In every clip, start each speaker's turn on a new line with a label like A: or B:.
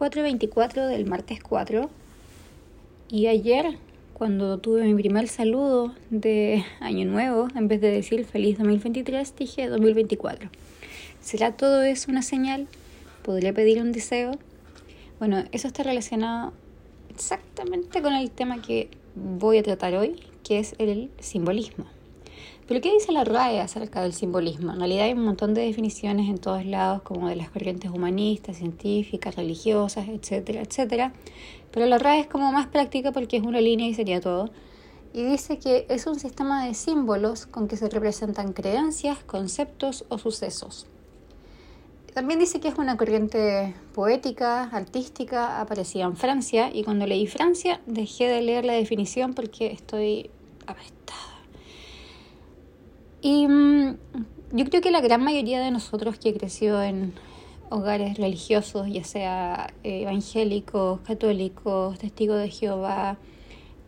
A: 4.24 del martes 4 y ayer cuando tuve mi primer saludo de Año Nuevo, en vez de decir feliz 2023, dije 2024. ¿Será todo eso una señal? ¿Podría pedir un deseo? Bueno, eso está relacionado exactamente con el tema que voy a tratar hoy, que es el simbolismo. Pero ¿qué dice la RAE acerca del simbolismo? En realidad hay un montón de definiciones en todos lados, como de las corrientes humanistas, científicas, religiosas, etcétera, etcétera. Pero la RAE es como más práctica porque es una línea y sería todo. Y dice que es un sistema de símbolos con que se representan creencias, conceptos o sucesos. También dice que es una corriente poética, artística, aparecida en Francia. Y cuando leí Francia dejé de leer la definición porque estoy apestada. Y mm, yo creo que la gran mayoría de nosotros que creció en hogares religiosos, ya sea eh, evangélicos, católicos, testigos de Jehová,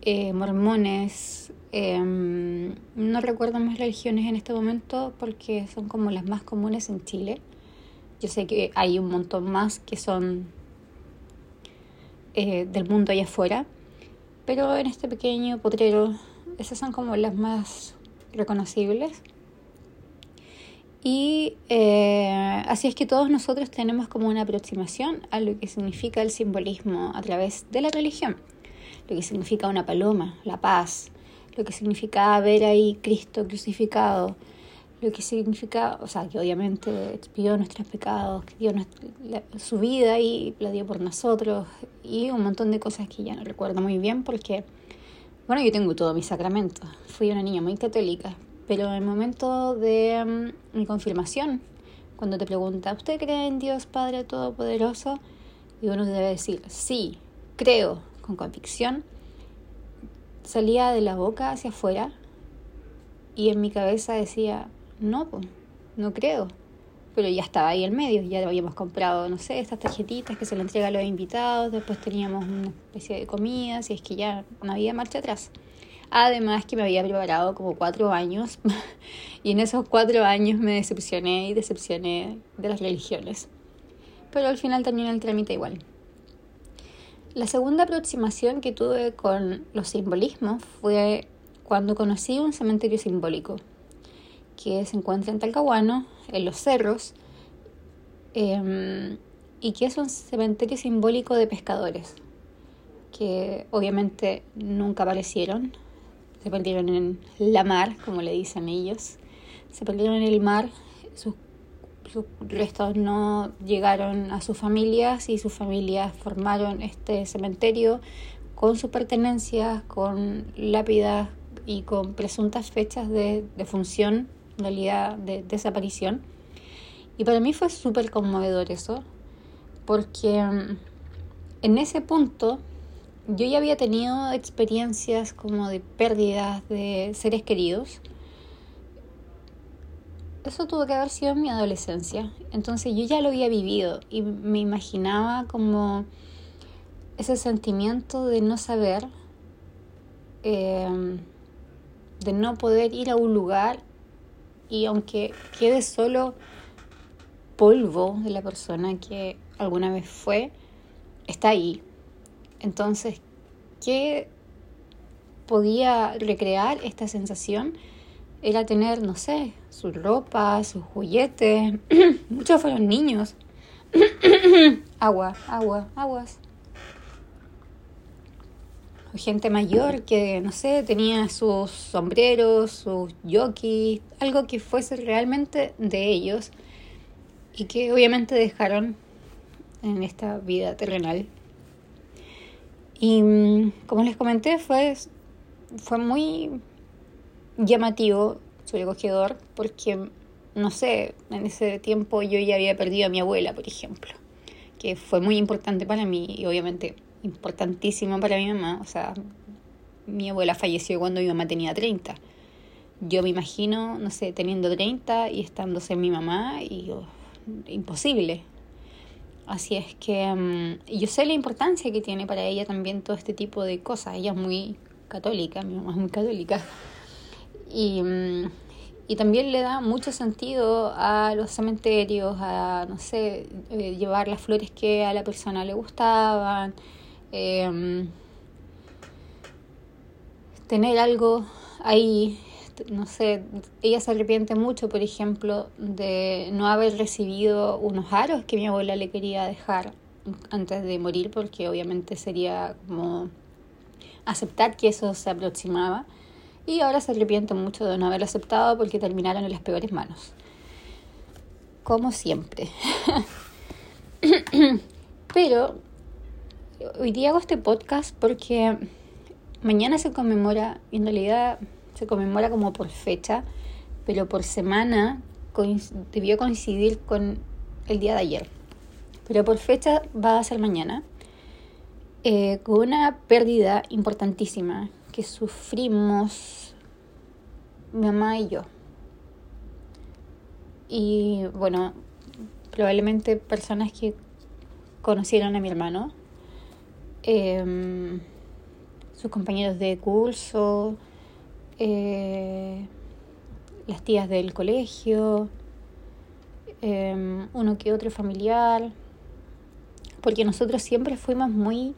A: eh, mormones, em, no recuerdo más religiones en este momento porque son como las más comunes en Chile. Yo sé que hay un montón más que son eh, del mundo allá afuera, pero en este pequeño potrero esas son como las más reconocibles. Y eh, así es que todos nosotros tenemos como una aproximación a lo que significa el simbolismo a través de la religión, lo que significa una paloma, la paz, lo que significa ver ahí Cristo crucificado, lo que significa, o sea, que obviamente expió nuestros pecados, que dio su vida y la dio por nosotros, y un montón de cosas que ya no recuerdo muy bien porque bueno, yo tengo todos mis sacramentos. Fui una niña muy católica, pero en el momento de mm, mi confirmación, cuando te pregunta, ¿usted cree en Dios Padre Todopoderoso? Y uno debe decir, sí, creo, con convicción, salía de la boca hacia afuera y en mi cabeza decía, no, no creo pero ya estaba ahí en medio, ya habíamos comprado, no sé, estas tarjetitas que se le entrega a los invitados, después teníamos una especie de comida, si es que ya no había marcha atrás. Además que me había preparado como cuatro años y en esos cuatro años me decepcioné y decepcioné de las religiones. Pero al final terminé el trámite igual. La segunda aproximación que tuve con los simbolismos fue cuando conocí un cementerio simbólico que se encuentra en Talcahuano, en los cerros, em, y que es un cementerio simbólico de pescadores, que obviamente nunca aparecieron, se perdieron en la mar, como le dicen ellos, se perdieron en el mar, sus, sus restos no llegaron a sus familias y sus familias formaron este cementerio con sus pertenencias, con lápidas y con presuntas fechas de, de función de desaparición. Y para mí fue súper conmovedor eso, porque mm, en ese punto yo ya había tenido experiencias como de pérdidas de seres queridos. Eso tuvo que haber sido en mi adolescencia. Entonces yo ya lo había vivido y me imaginaba como ese sentimiento de no saber, eh, de no poder ir a un lugar y aunque quede solo polvo de la persona que alguna vez fue, está ahí. Entonces, ¿qué podía recrear esta sensación? Era tener, no sé, su ropa, sus juguetes. Muchos fueron niños. agua, agua, aguas gente mayor que, no sé, tenía sus sombreros, sus jockeys, algo que fuese realmente de ellos y que obviamente dejaron en esta vida terrenal. Y mm, como les comenté, fue, fue muy llamativo, sobrecogedor, porque, no sé, en ese tiempo yo ya había perdido a mi abuela, por ejemplo, que fue muy importante para mí y obviamente importantísimo para mi mamá. O sea, mi abuela falleció cuando mi mamá tenía 30. Yo me imagino, no sé, teniendo 30 y estándose mi mamá y imposible. Así es que mm, yo sé la importancia que tiene para ella también todo este tipo de cosas. Ella es muy católica, mi mamá es muy católica. Y, mm, también le da mucho sentido a los cementerios, a, no sé, eh, llevar las flores que a la persona le gustaban, em, tener algo ahí, no sé, ella se arrepiente mucho, por ejemplo, de no haber recibido unos aros que mi abuela le quería dejar antes de morir, porque obviamente sería como aceptar que eso se aproximaba y ahora se arrepiente mucho de no haberlo aceptado porque terminaron en las peores manos. Como siempre. Pero hoy día hago este podcast porque mañana se conmemora, en realidad se conmemora como por fecha, pero por semana debió coincidir con el día de ayer. Pero por fecha va a ser mañana, eh, con una pérdida importantísima que sufrimos mi mamá y yo. Y bueno, probablemente personas que conocieron a mi hermano, em, sus compañeros de curso, eh, las tías del colegio, em, uno que otro familiar, porque nosotros siempre fuimos muy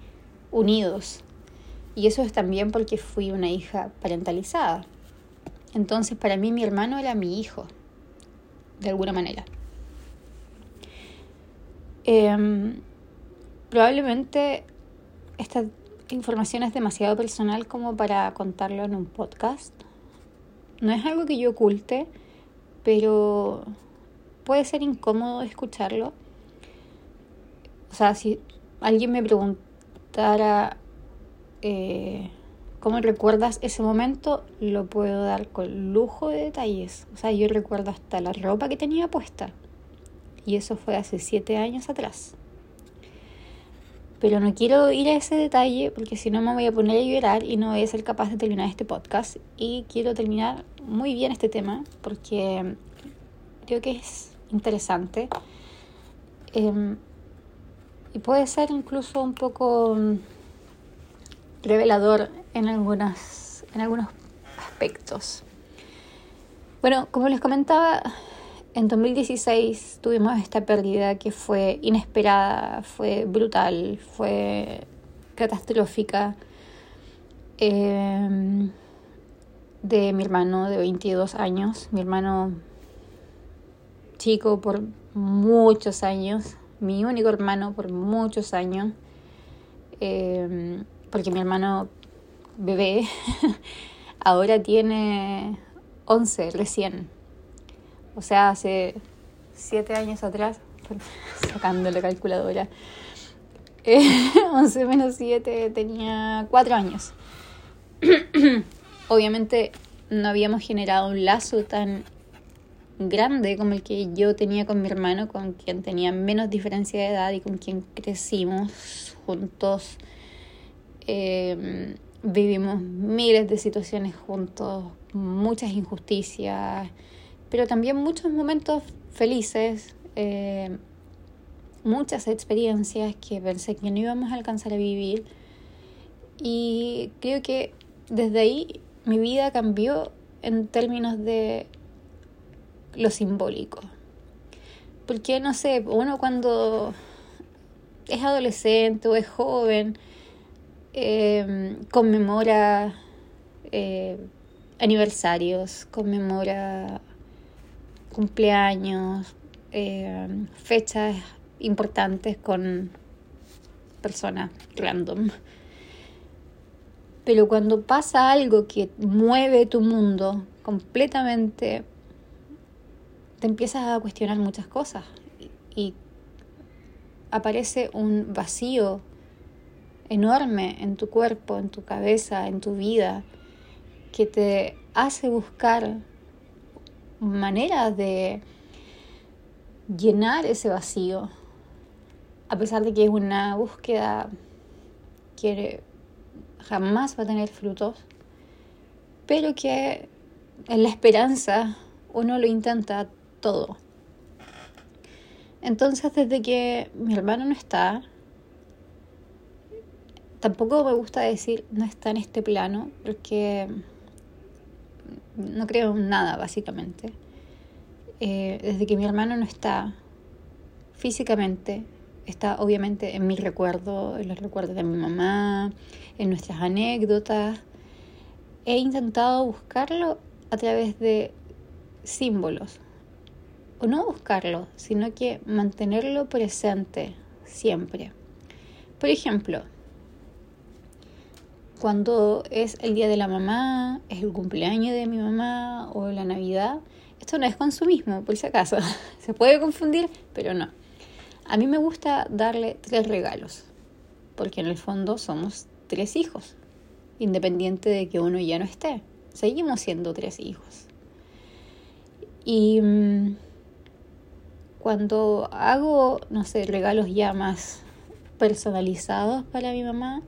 A: unidos. Y eso es también porque fui una hija parentalizada. Entonces para mí mi hermano era mi hijo, de alguna manera. Em, probablemente esta información es demasiado personal como para contarlo en un podcast. No es algo que yo oculte, pero puede ser incómodo escucharlo. O sea, si alguien me preguntara eh, cómo recuerdas ese momento, lo puedo dar con lujo de detalles. O sea, yo recuerdo hasta la ropa que tenía puesta. Y eso fue hace siete años atrás. Pero no quiero ir a ese detalle porque si no me voy a poner a llorar y no voy a ser capaz de terminar este podcast. Y quiero terminar muy bien este tema porque creo que es interesante. Em, y puede ser incluso un poco revelador en, algunas, en algunos aspectos. Bueno, como les comentaba, en 2016 tuvimos esta pérdida que fue inesperada, fue brutal, fue catastrófica em, de mi hermano de 22 años, mi hermano chico por muchos años, mi único hermano por muchos años. Eh, porque mi hermano bebé ahora tiene 11 recién. O sea, hace 7 años atrás, sacando la calculadora, 11 menos 7 tenía 4 años. Obviamente no habíamos generado un lazo tan grande como el que yo tenía con mi hermano, con quien tenía menos diferencia de edad y con quien crecimos juntos Em, vivimos miles de situaciones juntos, muchas injusticias, pero también muchos momentos felices, em, muchas experiencias que pensé que no íbamos a alcanzar a vivir. Y creo que desde ahí mi vida cambió en términos de lo simbólico. Porque, no sé, uno cuando es adolescente o es joven, eh, conmemora eh, aniversarios, conmemora cumpleaños, eh, fechas importantes con personas random. Pero cuando pasa algo que mueve tu mundo completamente, te empiezas a cuestionar muchas cosas y aparece un vacío enorme en tu cuerpo, en tu cabeza, en tu vida, que te hace buscar maneras de llenar ese vacío, a pesar de que es una búsqueda que jamás va a tener frutos, pero que en la esperanza uno lo intenta todo. Entonces desde que mi hermano no está, tampoco me gusta decir no está en este plano, porque no creo en nada, básicamente. Eh, desde que mi hermano no está físicamente, está obviamente en mi recuerdo, en los recuerdos de mi mamá, en nuestras anécdotas. He intentado buscarlo a través de símbolos. O no buscarlo, sino que mantenerlo presente siempre. Por ejemplo, cuando es el día de la mamá, es el cumpleaños de mi mamá o la Navidad, esto no es consumismo, por si acaso. Se puede confundir, pero no. A mí me gusta darle tres regalos, porque en el fondo somos tres hijos, independiente de que uno ya no esté. Seguimos siendo tres hijos. Y mm, cuando hago, no sé, regalos ya más personalizados para mi mamá,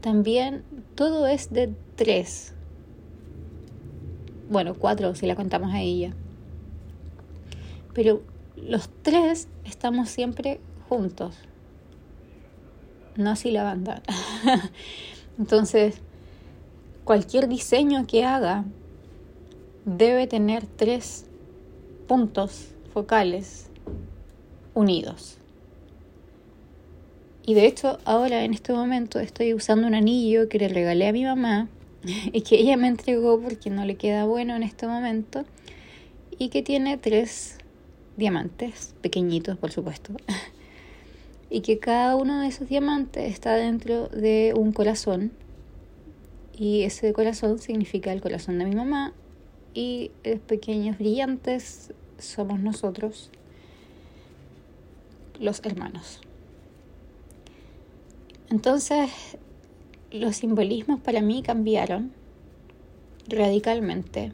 A: también todo es de tres. Bueno, cuatro si la contamos a ella. Pero los tres estamos siempre juntos. No así la banda. Entonces, cualquier diseño que haga debe tener tres puntos focales unidos. Y de hecho, ahora en este momento estoy usando un anillo que le regalé a mi mamá y que ella me entregó porque no le queda bueno en este momento y que tiene tres diamantes, pequeñitos por supuesto, y que cada uno de esos diamantes está dentro de un corazón y ese corazón significa el corazón de mi mamá y los pequeños brillantes somos nosotros, los hermanos. Entonces, los simbolismos para mí cambiaron radicalmente.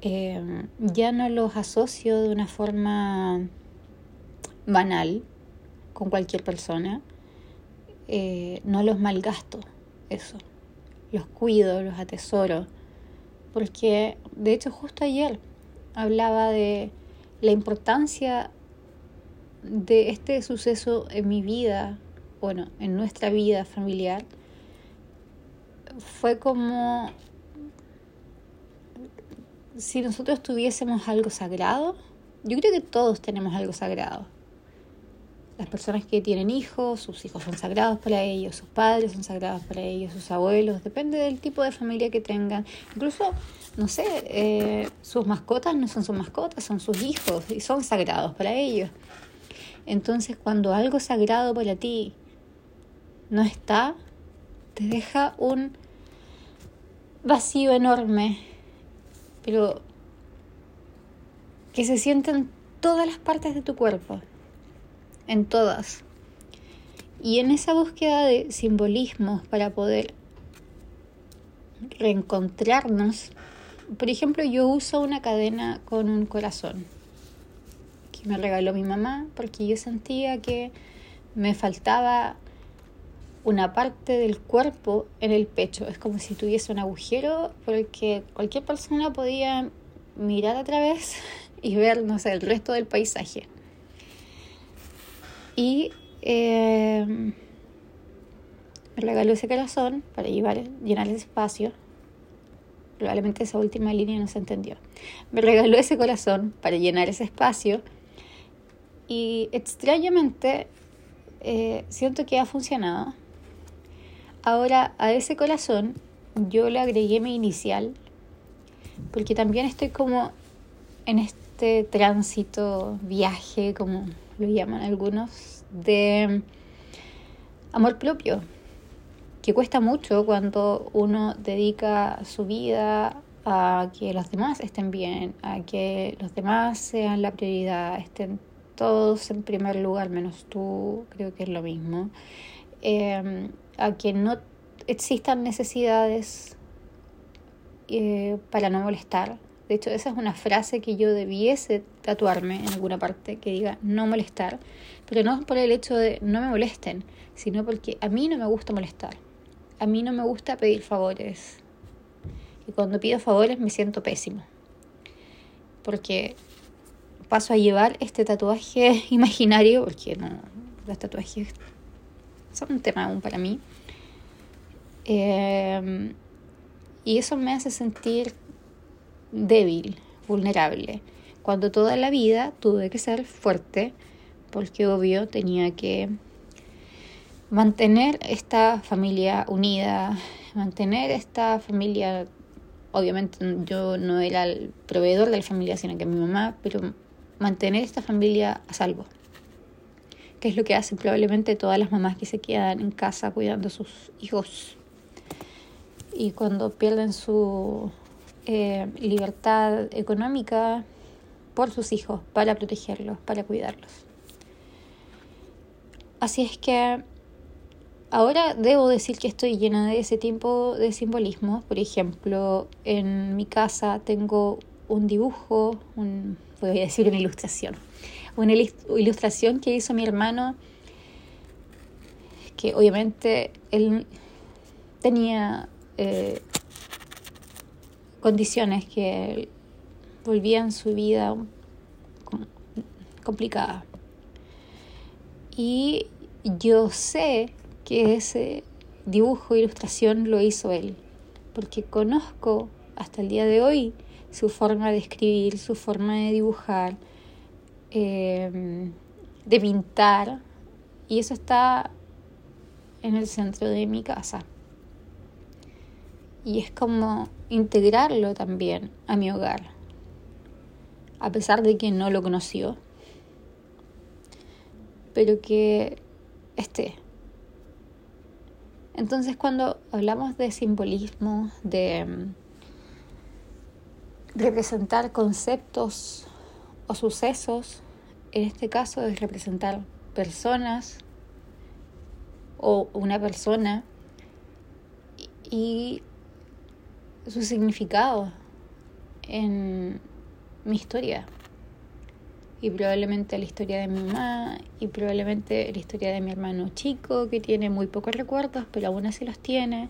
A: Eh, ya no los asocio de una forma banal con cualquier persona. Eh, no los malgasto, eso. Los cuido, los atesoro. Porque, de hecho, justo ayer hablaba de la importancia de este suceso en mi vida bueno, en nuestra vida familiar, fue como si nosotros tuviésemos algo sagrado. Yo creo que todos tenemos algo sagrado. Las personas que tienen hijos, sus hijos son sagrados para ellos, sus padres son sagrados para ellos, sus abuelos, depende del tipo de familia que tengan. Incluso, no sé, eh, sus mascotas no son sus mascotas, son sus hijos y son sagrados para ellos. Entonces, cuando algo sagrado para ti no está, te deja un vacío enorme, pero que se siente en todas las partes de tu cuerpo, en todas. Y en esa búsqueda de simbolismos para poder reencontrarnos, por ejemplo, yo uso una cadena con un corazón que me regaló mi mamá porque yo sentía que me faltaba una parte del cuerpo en el pecho. Es como si tuviese un agujero porque cualquier persona podía mirar a través y ver, no sé, el resto del paisaje. Y eh, me regaló ese corazón para llevar, llenar el espacio. Probablemente esa última línea no se entendió. Me regaló ese corazón para llenar ese espacio. Y extrañamente eh, siento que ha funcionado Ahora a ese corazón yo le agregué mi inicial, porque también estoy como en este tránsito, viaje, como lo llaman algunos, de amor propio, que cuesta mucho cuando uno dedica su vida a que los demás estén bien, a que los demás sean la prioridad, estén todos en primer lugar menos tú, creo que es lo mismo. Em, a que no existan necesidades eh, para no molestar. De hecho, esa es una frase que yo debiese tatuarme en alguna parte que diga no molestar, pero no por el hecho de no me molesten, sino porque a mí no me gusta molestar. A mí no me gusta pedir favores. Y cuando pido favores me siento pésimo. Porque paso a llevar este tatuaje imaginario, porque no, los tatuajes son un tema aún para mí. Em, Y eso me hace sentir débil, vulnerable, cuando toda la vida tuve que ser fuerte, porque obvio tenía que mantener esta familia unida, mantener esta familia, obviamente yo no era el proveedor de la familia, sino que mi mamá, pero mantener esta familia a salvo, es lo que hacen probablemente todas las mamás que se quedan en casa cuidando a sus hijos. Y cuando pierden su eh, libertad económica por sus hijos, para protegerlos, para cuidarlos. Así es que ahora debo decir que estoy llena de ese tipo de simbolismo. Por ejemplo, en mi casa tengo un dibujo, un, voy a decir una ilustración, una ilustración que hizo mi hermano, que obviamente él tenía eh, condiciones que volvían su vida complicada. Y yo sé que ese dibujo, ilustración lo hizo él, porque conozco hasta el día de hoy su forma de escribir, su forma de dibujar, em, de pintar, y eso está en el centro de mi casa. Y es como integrarlo también a mi hogar, a pesar de que no lo conoció, pero que esté. Entonces cuando hablamos de simbolismo, de mm, representar conceptos o sucesos, en este caso es representar personas o una persona y su significado en mi historia. Y probablemente la historia de mi mamá y probablemente la historia de mi hermano chico que tiene muy pocos recuerdos pero aún así los tiene.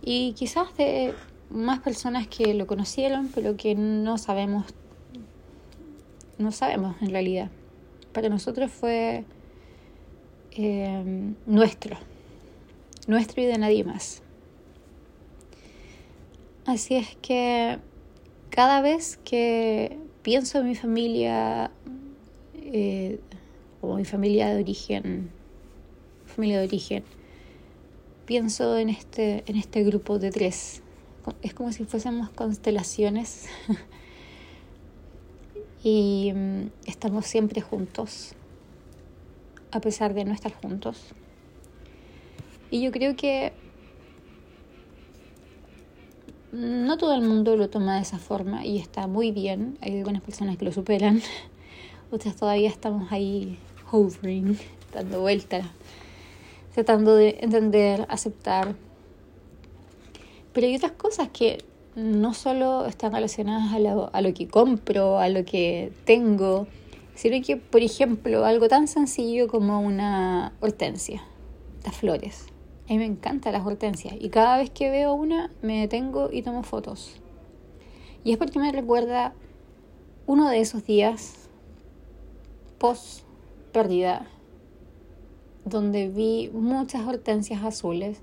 A: Y quizás de más personas que lo conocieron pero que no sabemos no sabemos en realidad. Para nosotros fue eh, nuestro nuestro y de nadie más. Así es que cada vez que pienso en mi familia, eh, o mi familia de origen, familia de origen, pienso en este, en este grupo de tres. Es como si fuésemos constelaciones y mm, estamos siempre juntos, a pesar de no estar juntos. Y yo creo que no todo el mundo lo toma de esa forma y está muy bien. Hay algunas personas que lo superan. Otras todavía estamos ahí hovering, dando vueltas, tratando de entender, aceptar. Pero hay otras cosas que no solo están relacionadas a lo, a lo que compro, a lo que tengo, sino que, por ejemplo, algo tan sencillo como una hortensia, las flores. A mí me encantan las hortensias y cada vez que veo una me detengo y tomo fotos. Y es porque me recuerda uno de esos días post pérdida donde vi muchas hortensias azules.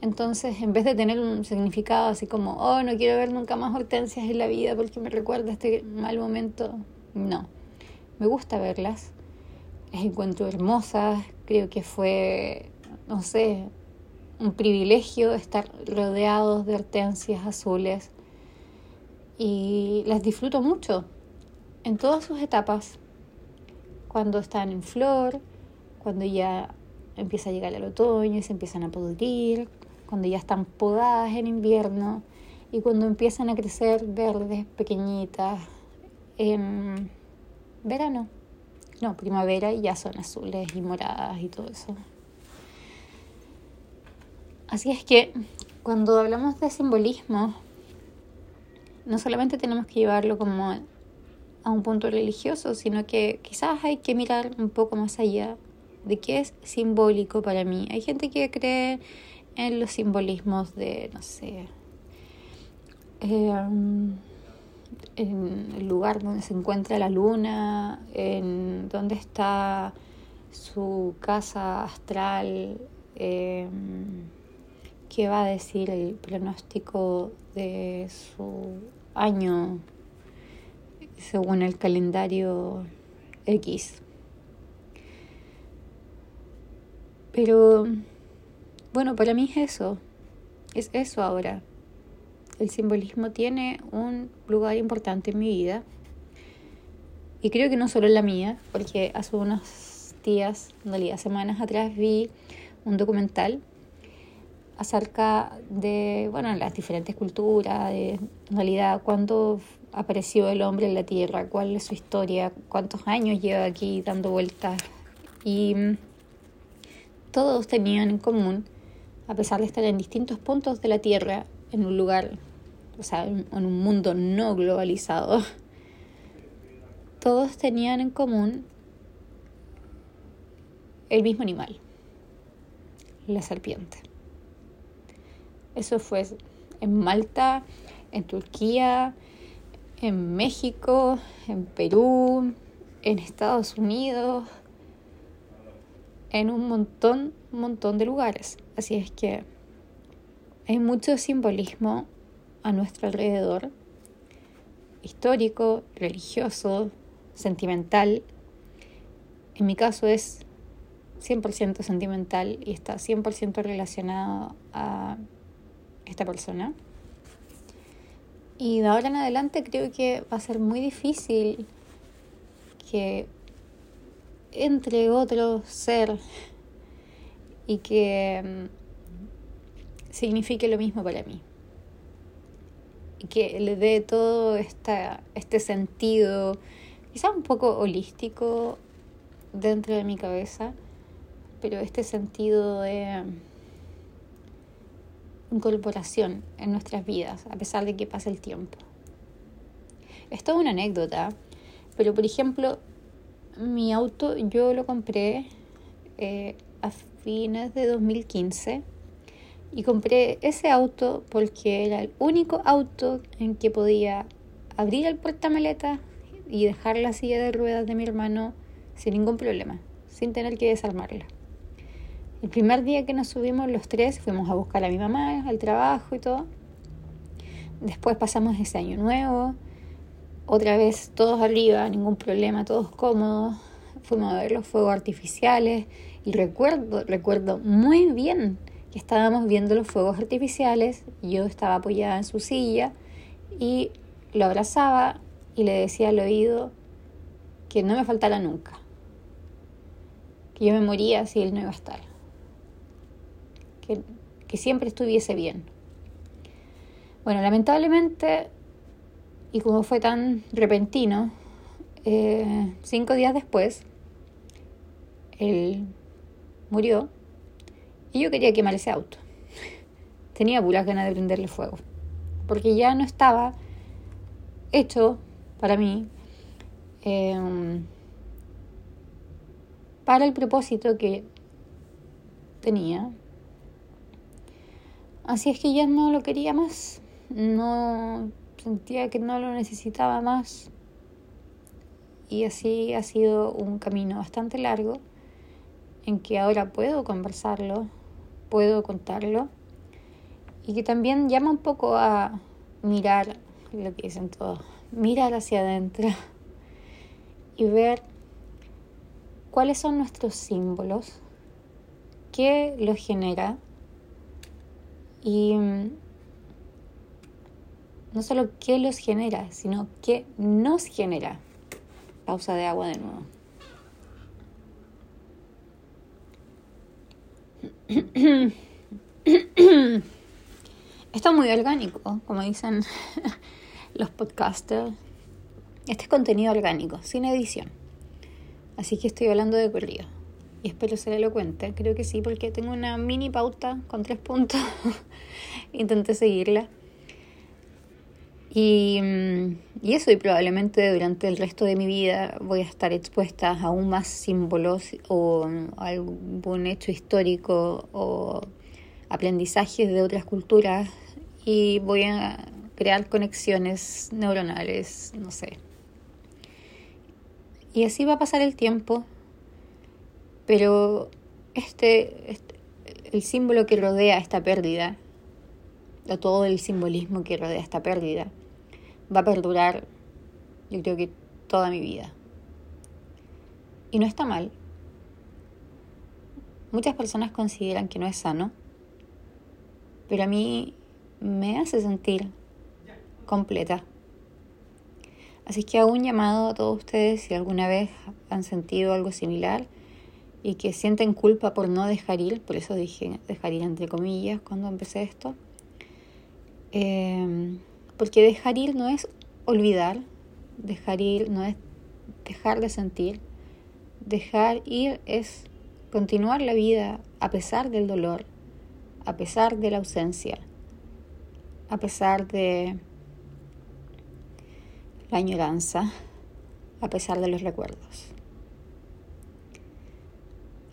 A: Entonces, en vez de tener un significado así como, oh, no quiero ver nunca más hortensias en la vida porque me recuerda este mal momento, no. Me gusta verlas, las encuentro hermosas, creo que fue, no sé, un privilegio estar rodeados de hortensias azules. Y las disfruto mucho. En todas sus etapas, cuando están en flor, cuando ya empieza a llegar el otoño y se empiezan a pudrir, cuando ya están podadas en invierno y cuando empiezan a crecer verdes, pequeñitas, en verano. No, primavera y ya son azules y moradas y todo eso. Así es que cuando hablamos de simbolismo, no solamente tenemos que llevarlo como a un punto religioso, sino que quizás hay que mirar un poco más allá de qué es simbólico para mí. Hay gente que cree en los simbolismos de, no sé, em, en el lugar donde se encuentra la luna, en donde está su casa astral. Eh, qué va a decir el pronóstico de su año según el calendario X. Pero bueno, para mí es eso, es eso ahora. El simbolismo tiene un lugar importante en mi vida. Y creo que no solo en la mía, porque hace unos días, en realidad semanas atrás, vi un documental acerca de, bueno, las diferentes culturas, de en realidad cuándo apareció el hombre en la Tierra, cuál es su historia, cuántos años lleva aquí dando vueltas. Y todos tenían en común, a pesar de estar en distintos puntos de la Tierra, en un lugar, o sea, en un mundo no globalizado, todos tenían en común el mismo animal, la serpiente. Eso fue en Malta, en Turquía, en México, en Perú, en Estados Unidos, en un montón, montón de lugares. Así es que hay mucho simbolismo a nuestro alrededor, histórico, religioso, sentimental. En mi caso es 100% sentimental y está 100% relacionado a esta persona. Y de ahora en adelante creo que va a ser muy difícil que entre otro ser y que mm, signifique lo mismo para mí. Y que le dé todo esta, este sentido, quizá un poco holístico dentro de mi cabeza, pero este sentido de incorporación en nuestras vidas, a pesar de que pase el tiempo. Es toda una anécdota, pero por ejemplo, mi auto yo lo compré eh, a fines de 2015 y compré ese auto porque era el único auto en que podía abrir el portamaleta y dejar la silla de ruedas de mi hermano sin ningún problema, sin tener que desarmarla. El primer día que nos subimos los tres fuimos a buscar a mi mamá al trabajo y todo. Después pasamos ese año nuevo, otra vez todos arriba, ningún problema, todos cómodos. Fuimos a ver los fuegos artificiales y recuerdo, recuerdo muy bien que estábamos viendo los fuegos artificiales. Yo estaba apoyada en su silla y lo abrazaba y le decía al oído que no me faltara nunca, que yo me moría si él no iba a estar que, siempre estuviese bien. Bueno, lamentablemente, y como fue tan repentino, eh, cinco días después, él murió y yo quería quemar ese auto. Tenía puras ganas de prenderle fuego, porque ya no estaba hecho para mí eh, para el propósito que tenía Así es que ya no lo quería más, no sentía que no lo necesitaba más. Y así ha sido un camino bastante largo en que ahora puedo conversarlo, puedo contarlo y que también llama un poco a mirar lo que dicen todos, mirar hacia adentro y ver cuáles son nuestros símbolos, qué los genera y no solo qué los genera, sino qué nos genera. Pausa de agua de nuevo. Esto es muy orgánico, como dicen los podcasters. Este es contenido orgánico, sin edición. Así que estoy hablando de corrido y espero ser elocuente. Creo que sí, porque tengo una mini pauta con tres puntos. Intenté seguirla. Y, mm, y, eso, y probablemente durante el resto de mi vida voy a estar expuesta a aún más símbolos o algún hecho histórico o aprendizajes de otras culturas y voy a crear conexiones neuronales, no sé. Y así va a pasar el tiempo pero este, este, el símbolo que rodea esta pérdida a todo el simbolismo que rodea esta pérdida, va a perdurar, yo creo que toda mi vida. Y no está mal. Muchas personas consideran que no es sano, pero a mí me hace sentir completa. Así que hago un llamado a todos ustedes si alguna vez han sentido algo similar y que sienten culpa por no dejar ir, por eso dije dejar ir entre comillas cuando empecé esto. Eh, porque dejar ir no es olvidar, dejar ir no es dejar de sentir, dejar ir es continuar la vida a pesar del dolor, a pesar de la ausencia, a pesar de la añoranza, a pesar de los recuerdos.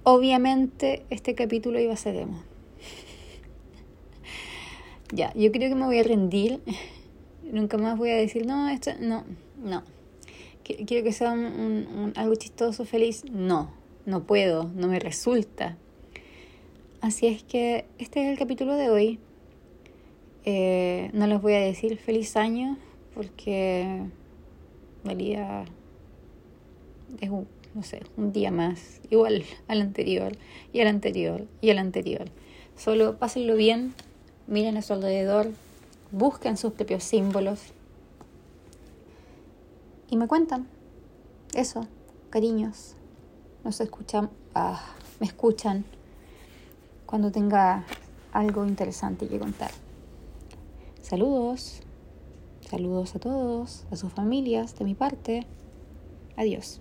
A: Obviamente este capítulo iba a ser emo. ya, yo creo que me voy a rendir. Nunca más voy a decir, no, esto, no, no. Quiero que sea un, algo chistoso, feliz. No, no puedo, no me resulta. Así es que este es el capítulo de hoy. Eh, no les voy a decir feliz año porque valía es un, no sé, un día más, igual al anterior, y al anterior, y al anterior. Solo pásenlo bien, miren a su alrededor, busquen sus propios símbolos y me cuentan. Eso, cariños. Nos escuchan, ah, me escuchan cuando tenga algo interesante que contar. Saludos. Saludos a todos, a sus familias, de mi parte. Adiós.